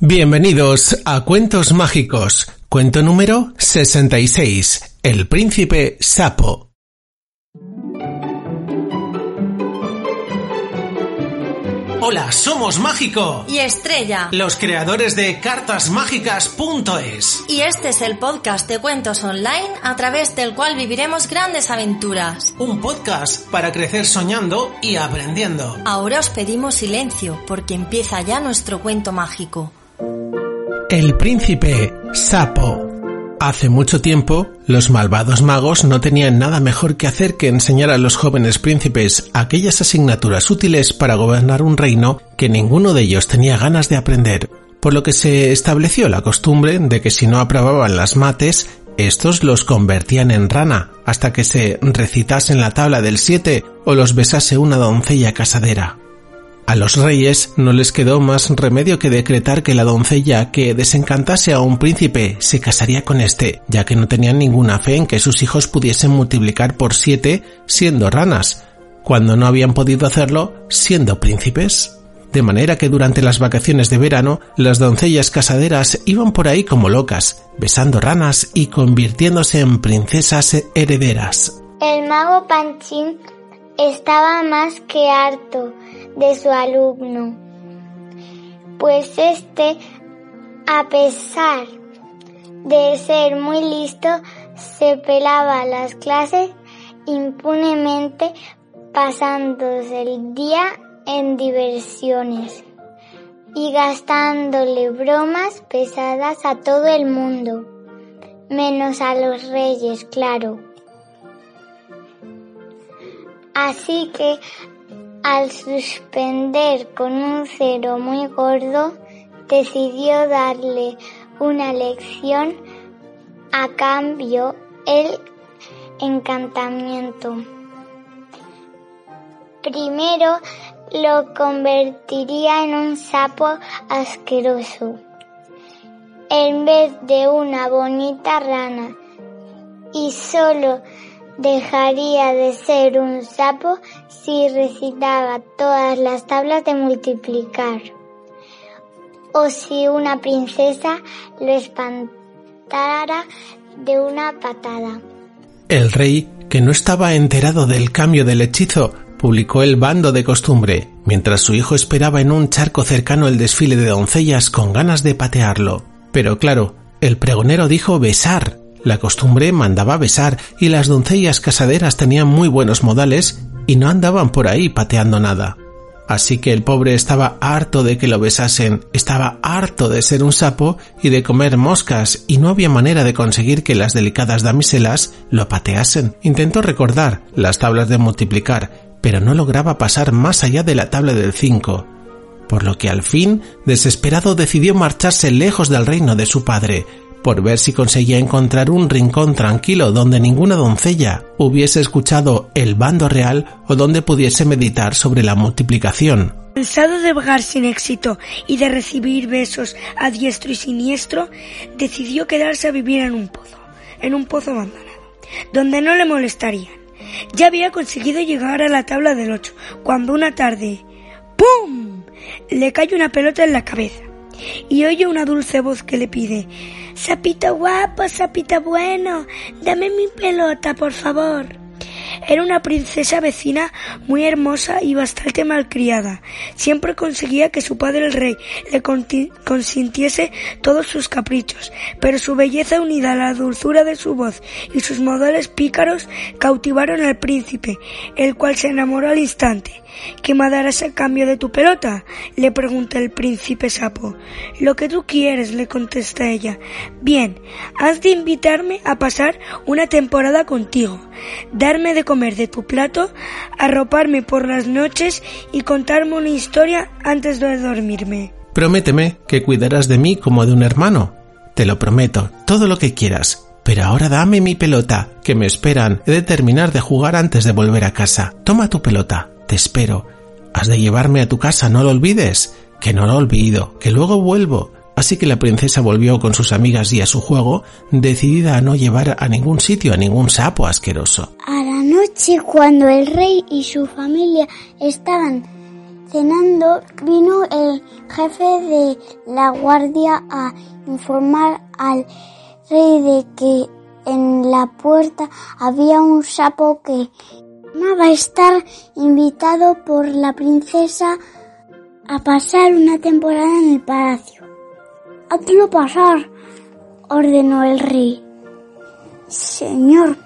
Bienvenidos a Cuentos Mágicos. Cuento número 66. El Príncipe Sapo. Hola, somos Mágico. y Estrella. Los creadores de cartasmágicas.es. Y este es el podcast de cuentos online a través del cual viviremos grandes aventuras. Un podcast para crecer soñando y aprendiendo. Ahora os pedimos silencio porque empieza ya nuestro cuento mágico. El Príncipe Sapo. Hace mucho tiempo, los malvados magos no tenían nada mejor que hacer que enseñar a los jóvenes príncipes aquellas asignaturas útiles para gobernar un reino que ninguno de ellos tenía ganas de aprender, por lo que se estableció la costumbre de que si no aprobaban las mates, estos los convertían en rana hasta que se recitasen la tabla del siete o los besase una doncella casadera. A los reyes no les quedó más remedio que decretar que la doncella que desencantase a un príncipe se casaría con éste, ya que no tenían ninguna fe en que sus hijos pudiesen multiplicar por siete siendo ranas, cuando no habían podido hacerlo siendo príncipes. De manera que durante las vacaciones de verano las doncellas casaderas iban por ahí como locas, besando ranas y convirtiéndose en princesas herederas. El mago Panchín estaba más que harto de su alumno, pues este, a pesar de ser muy listo, se pelaba las clases impunemente pasándose el día en diversiones y gastándole bromas pesadas a todo el mundo, menos a los reyes, claro. Así que al suspender con un cero muy gordo, decidió darle una lección a cambio el encantamiento. Primero lo convertiría en un sapo asqueroso, en vez de una bonita rana, y solo dejaría de ser un sapo si recitaba todas las tablas de multiplicar o si una princesa lo espantara de una patada. El rey, que no estaba enterado del cambio del hechizo, publicó el bando de costumbre, mientras su hijo esperaba en un charco cercano el desfile de doncellas con ganas de patearlo. Pero claro, el pregonero dijo besar, la costumbre mandaba besar y las doncellas casaderas tenían muy buenos modales y no andaban por ahí pateando nada. Así que el pobre estaba harto de que lo besasen, estaba harto de ser un sapo y de comer moscas y no había manera de conseguir que las delicadas damiselas lo pateasen. Intentó recordar las tablas de multiplicar, pero no lograba pasar más allá de la tabla del 5, por lo que al fin, desesperado, decidió marcharse lejos del reino de su padre, por ver si conseguía encontrar un rincón tranquilo donde ninguna doncella hubiese escuchado el bando real o donde pudiese meditar sobre la multiplicación. Cansado de vagar sin éxito y de recibir besos a diestro y siniestro, decidió quedarse a vivir en un pozo, en un pozo abandonado, donde no le molestarían. Ya había conseguido llegar a la tabla del 8, cuando una tarde, ¡pum! le cae una pelota en la cabeza y oye una dulce voz que le pide Sapito guapo, sapito bueno, dame mi pelota, por favor. Era una princesa vecina muy hermosa y bastante malcriada. Siempre conseguía que su padre el rey le consintiese todos sus caprichos, pero su belleza unida a la dulzura de su voz y sus modales pícaros cautivaron al príncipe, el cual se enamoró al instante. ¿Qué me darás a cambio de tu pelota? le pregunta el príncipe sapo. Lo que tú quieres, le contesta ella. Bien, has de invitarme a pasar una temporada contigo, darme de comer de tu plato, arroparme por las noches y contarme una historia antes de dormirme. Prométeme que cuidarás de mí como de un hermano. Te lo prometo, todo lo que quieras. Pero ahora dame mi pelota, que me esperan. He de terminar de jugar antes de volver a casa. Toma tu pelota, te espero. Has de llevarme a tu casa, no lo olvides. Que no lo olvido, que luego vuelvo. Así que la princesa volvió con sus amigas y a su juego, decidida a no llevar a ningún sitio a ningún sapo asqueroso. A la noche, cuando el rey y su familia estaban cenando, vino el jefe de la guardia a informar al rey de que en la puerta había un sapo que va a estar invitado por la princesa a pasar una temporada en el palacio. Hazlo pasar, ordenó el rey. Señor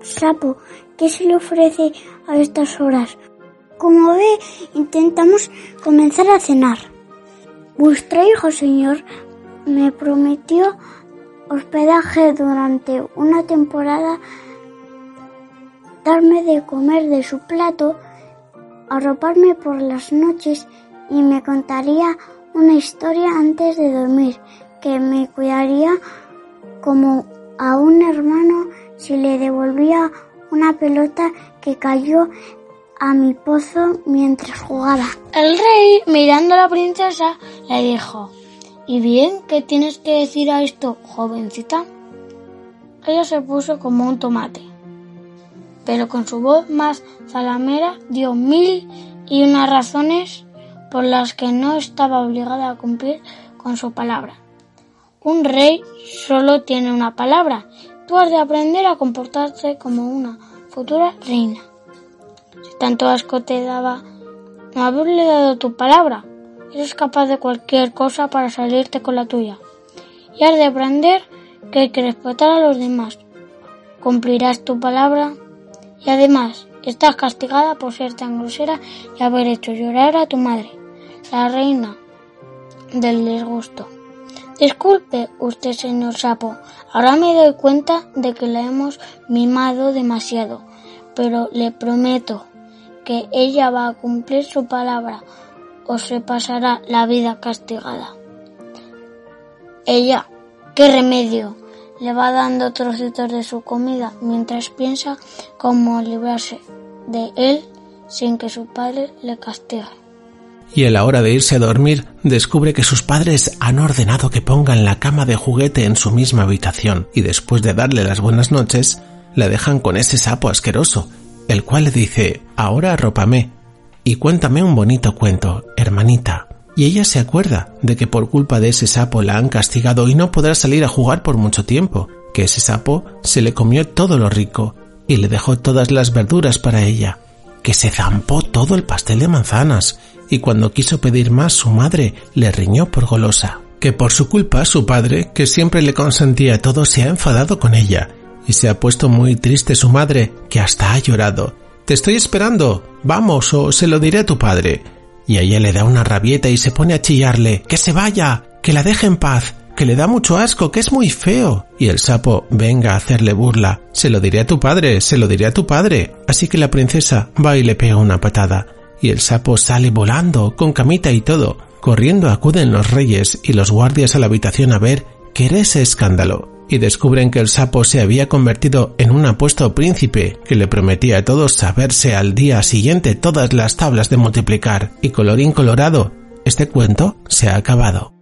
sapo, ¿qué se le ofrece a estas horas? Como ve, intentamos comenzar a cenar. Vuestro hijo, señor, me prometió hospedaje durante una temporada, darme de comer de su plato, arroparme por las noches y me contaría una historia antes de dormir, que me cuidaría como a un hermano si le devolvía una pelota que cayó a mi pozo mientras jugaba. El rey, mirando a la princesa, le dijo, ¿Y bien qué tienes que decir a esto, jovencita? Ella se puso como un tomate, pero con su voz más zalamera dio mil y unas razones por las que no estaba obligada a cumplir con su palabra. Un rey solo tiene una palabra. Tú has de aprender a comportarte como una futura reina. Si tanto asco te daba no haberle dado tu palabra, eres capaz de cualquier cosa para salirte con la tuya. Y has de aprender que hay que respetar a los demás. Cumplirás tu palabra y además estás castigada por ser tan grosera y haber hecho llorar a tu madre la reina del disgusto. Disculpe usted, señor sapo, ahora me doy cuenta de que la hemos mimado demasiado, pero le prometo que ella va a cumplir su palabra o se pasará la vida castigada. Ella, qué remedio, le va dando trocitos de su comida mientras piensa cómo librarse de él sin que su padre le castigue y a la hora de irse a dormir descubre que sus padres han ordenado que pongan la cama de juguete en su misma habitación y después de darle las buenas noches la dejan con ese sapo asqueroso, el cual le dice ahora arrópame y cuéntame un bonito cuento, hermanita. Y ella se acuerda de que por culpa de ese sapo la han castigado y no podrá salir a jugar por mucho tiempo, que ese sapo se le comió todo lo rico y le dejó todas las verduras para ella, que se zampó todo el pastel de manzanas y cuando quiso pedir más su madre le riñó por golosa, que por su culpa su padre, que siempre le consentía todo, se ha enfadado con ella y se ha puesto muy triste su madre, que hasta ha llorado. Te estoy esperando, vamos, o se lo diré a tu padre. Y ella le da una rabieta y se pone a chillarle, que se vaya, que la deje en paz, que le da mucho asco, que es muy feo. Y el sapo venga a hacerle burla. Se lo diré a tu padre, se lo diré a tu padre. Así que la princesa va y le pega una patada y el sapo sale volando, con camita y todo. Corriendo acuden los reyes y los guardias a la habitación a ver qué era ese escándalo, y descubren que el sapo se había convertido en un apuesto príncipe que le prometía a todos saberse al día siguiente todas las tablas de multiplicar, y colorín colorado, este cuento se ha acabado.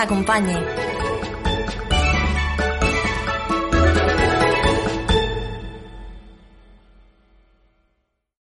acompañe.